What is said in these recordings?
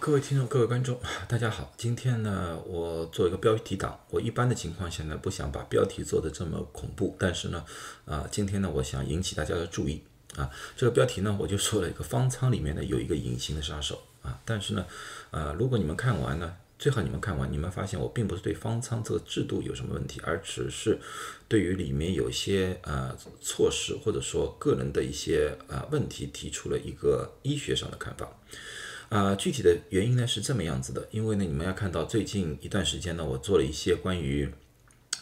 各位听众，各位观众，大家好。今天呢，我做一个标题党。我一般的情况下呢，不想把标题做的这么恐怖，但是呢，啊，今天呢，我想引起大家的注意啊。这个标题呢，我就说了一个方舱里面呢有一个隐形的杀手啊。但是呢，啊，如果你们看完呢，最好你们看完，你们发现我并不是对方舱这个制度有什么问题，而只是对于里面有些呃措施或者说个人的一些呃问题提出了一个医学上的看法。啊，具体的原因呢是这么样子的，因为呢，你们要看到最近一段时间呢，我做了一些关于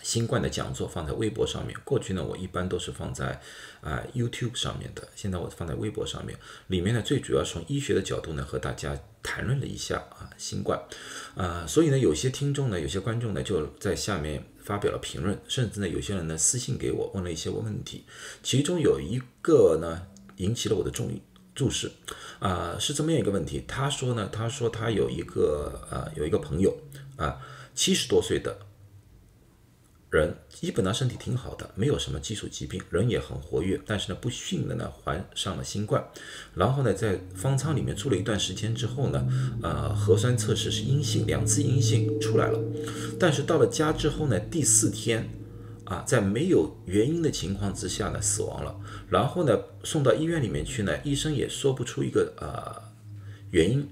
新冠的讲座，放在微博上面。过去呢，我一般都是放在啊 YouTube 上面的，现在我放在微博上面。里面呢，最主要从医学的角度呢，和大家谈论了一下啊新冠，啊，所以呢，有些听众呢，有些观众呢，就在下面发表了评论，甚至呢，有些人呢私信给我问了一些问题，其中有一个呢引起了我的注意。注释，啊，是这么样一个问题。他说呢，他说他有一个呃，有一个朋友啊，七十多岁的人，基本上身体挺好的，没有什么基础疾病，人也很活跃。但是呢，不幸的呢，患上了新冠。然后呢，在方舱里面住了一段时间之后呢，呃，核酸测试是阴性，两次阴性出来了。但是到了家之后呢，第四天。啊，在没有原因的情况之下呢，死亡了。然后呢，送到医院里面去呢，医生也说不出一个呃原因。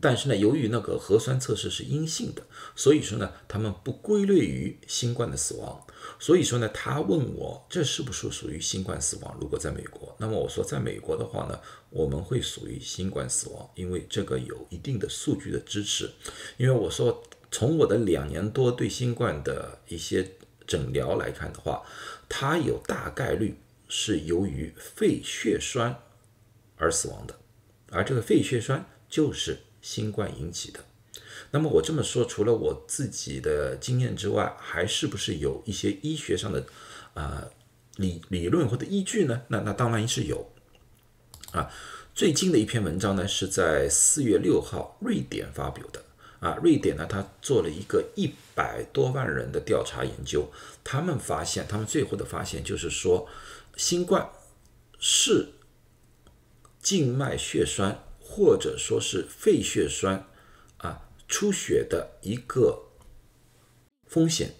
但是呢，由于那个核酸测试是阴性的，所以说呢，他们不归类于新冠的死亡。所以说呢，他问我这是不是属于新冠死亡？如果在美国，那么我说在美国的话呢，我们会属于新冠死亡，因为这个有一定的数据的支持。因为我说从我的两年多对新冠的一些。诊疗来看的话，它有大概率是由于肺血栓而死亡的，而这个肺血栓就是新冠引起的。那么我这么说，除了我自己的经验之外，还是不是有一些医学上的啊理理论或者依据呢？那那当然是有啊。最近的一篇文章呢，是在四月六号瑞典发表的。啊，瑞典呢，他做了一个一百多万人的调查研究，他们发现，他们最后的发现就是说，新冠是静脉血栓或者说是肺血栓啊出血的一个风险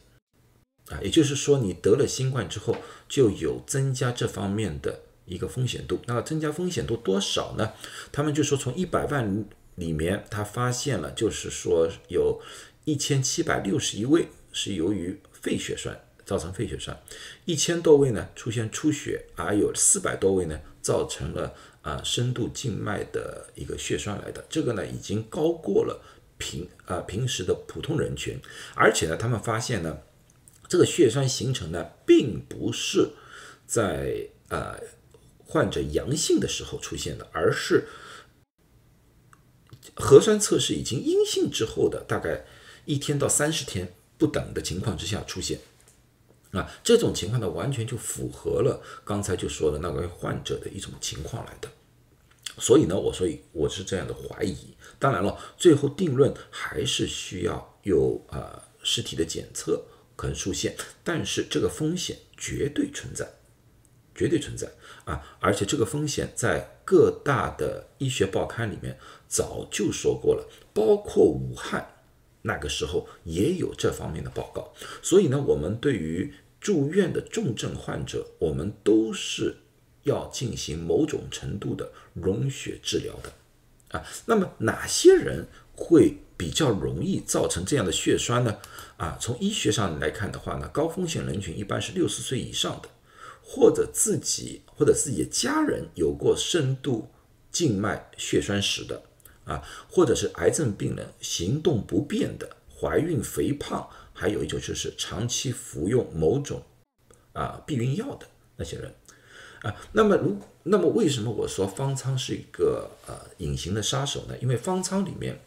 啊，也就是说，你得了新冠之后，就有增加这方面的一个风险度。那增加风险度多少呢？他们就说从一百万。里面他发现了，就是说有一千七百六十一位是由于肺血栓造成肺血栓，一千多位呢出现出血，而有四百多位呢造成了啊深度静脉的一个血栓来的，这个呢已经高过了平啊平时的普通人群，而且呢他们发现呢这个血栓形成呢并不是在呃患者阳性的时候出现的，而是。核酸测试已经阴性之后的大概一天到三十天不等的情况之下出现，啊，这种情况呢完全就符合了刚才就说的那位患者的一种情况来的，所以呢，我所以我是这样的怀疑。当然了，最后定论还是需要有呃尸体的检测可能出现，但是这个风险绝对存在。绝对存在啊！而且这个风险在各大的医学报刊里面早就说过了，包括武汉那个时候也有这方面的报告。所以呢，我们对于住院的重症患者，我们都是要进行某种程度的溶血治疗的啊。那么哪些人会比较容易造成这样的血栓呢？啊，从医学上来看的话呢，高风险人群一般是六十岁以上的。或者自己或者自己的家人有过深度静脉血栓史的啊，或者是癌症病人、行动不便的、怀孕、肥胖，还有一种就是长期服用某种啊避孕药的那些人啊。那么如那么为什么我说方舱是一个呃隐形的杀手呢？因为方舱里面。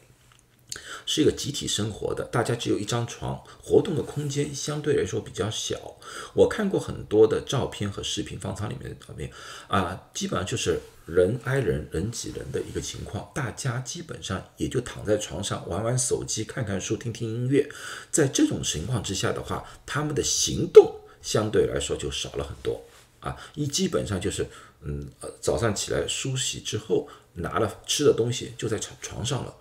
是一个集体生活的，大家只有一张床，活动的空间相对来说比较小。我看过很多的照片和视频，方舱里面的照片啊，基本上就是人挨人、人挤人的一个情况。大家基本上也就躺在床上玩玩手机、看看书、听听音乐。在这种情况之下的话，他们的行动相对来说就少了很多啊。一基本上就是嗯，早上起来梳洗之后，拿了吃的东西就在床床上了。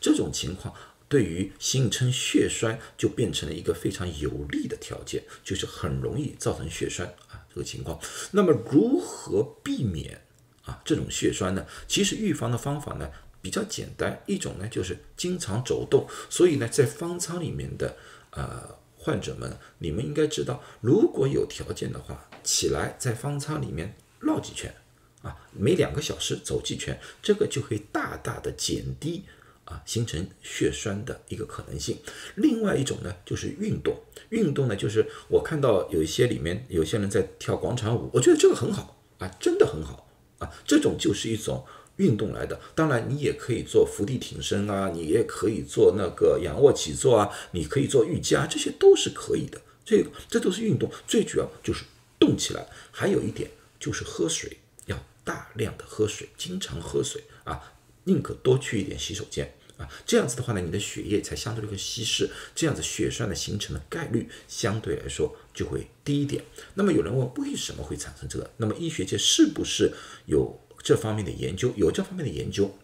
这种情况对于形成血栓就变成了一个非常有利的条件，就是很容易造成血栓啊这个情况。那么如何避免啊这种血栓呢？其实预防的方法呢比较简单，一种呢就是经常走动。所以呢，在方舱里面的呃患者们，你们应该知道，如果有条件的话，起来在方舱里面绕几圈。啊，每两个小时走几圈，这个就可以大大的减低啊形成血栓的一个可能性。另外一种呢，就是运动。运动呢，就是我看到有一些里面有些人在跳广场舞，我觉得这个很好啊，真的很好啊。这种就是一种运动来的。当然，你也可以做伏地挺身啊，你也可以做那个仰卧起坐啊，你可以做瑜伽，这些都是可以的。这这都是运动，最主要就是动起来。还有一点就是喝水。要大量的喝水，经常喝水啊，宁可多去一点洗手间啊，这样子的话呢，你的血液才相对的一个稀释，这样子血栓的形成的概率相对来说就会低一点。那么有人问为什么会产生这个？那么医学界是不是有这方面的研究？有这方面的研究。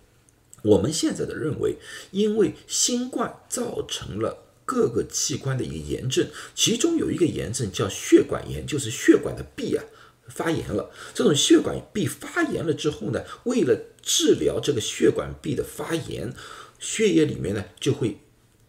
我们现在的认为，因为新冠造成了各个器官的一个炎症，其中有一个炎症叫血管炎，就是血管的壁啊。发炎了，这种血管壁发炎了之后呢，为了治疗这个血管壁的发炎，血液里面呢就会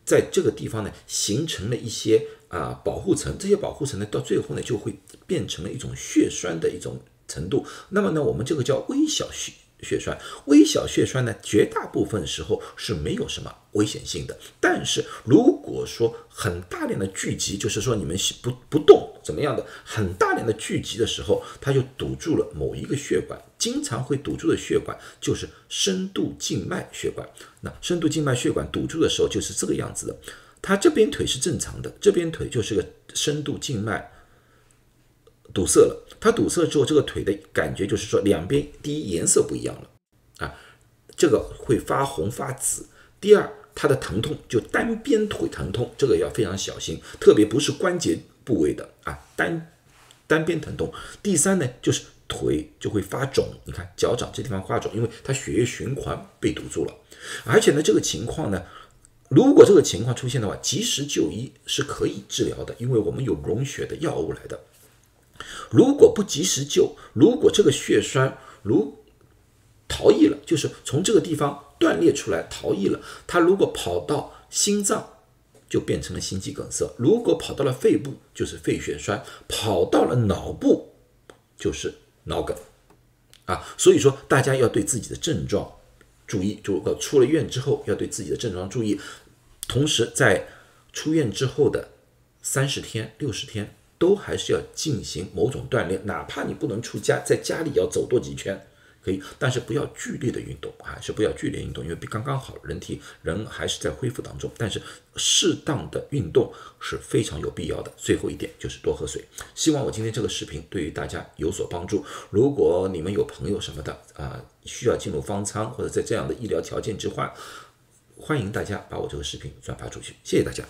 在这个地方呢形成了一些啊保护层，这些保护层呢到最后呢就会变成了一种血栓的一种程度。那么呢，我们这个叫微小血。血栓，微小血栓呢，绝大部分时候是没有什么危险性的。但是如果说很大量的聚集，就是说你们不不动怎么样的，很大量的聚集的时候，它就堵住了某一个血管，经常会堵住的血管就是深度静脉血管。那深度静脉血管堵住的时候就是这个样子的，它这边腿是正常的，这边腿就是个深度静脉。堵塞了，它堵塞之后，这个腿的感觉就是说，两边第一颜色不一样了啊，这个会发红发紫。第二，它的疼痛就单边腿疼痛，这个要非常小心，特别不是关节部位的啊，单单边疼痛。第三呢，就是腿就会发肿，你看脚掌这地方发肿，因为它血液循环被堵住了。而且呢，这个情况呢，如果这个情况出现的话，及时就医是可以治疗的，因为我们有溶血的药物来的。如果不及时救，如果这个血栓如逃逸了，就是从这个地方断裂出来逃逸了，它如果跑到心脏，就变成了心肌梗塞；如果跑到了肺部，就是肺血栓；跑到了脑部，就是脑梗。啊，所以说大家要对自己的症状注意，就出了院之后要对自己的症状注意，同时在出院之后的三十天、六十天。都还是要进行某种锻炼，哪怕你不能出家，在家里要走多几圈可以，但是不要剧烈的运动，还是不要剧烈运动，因为刚刚好，人体人还是在恢复当中。但是适当的运动是非常有必要的。最后一点就是多喝水。希望我今天这个视频对于大家有所帮助。如果你们有朋友什么的啊，需要进入方舱或者在这样的医疗条件之下，欢迎大家把我这个视频转发出去。谢谢大家。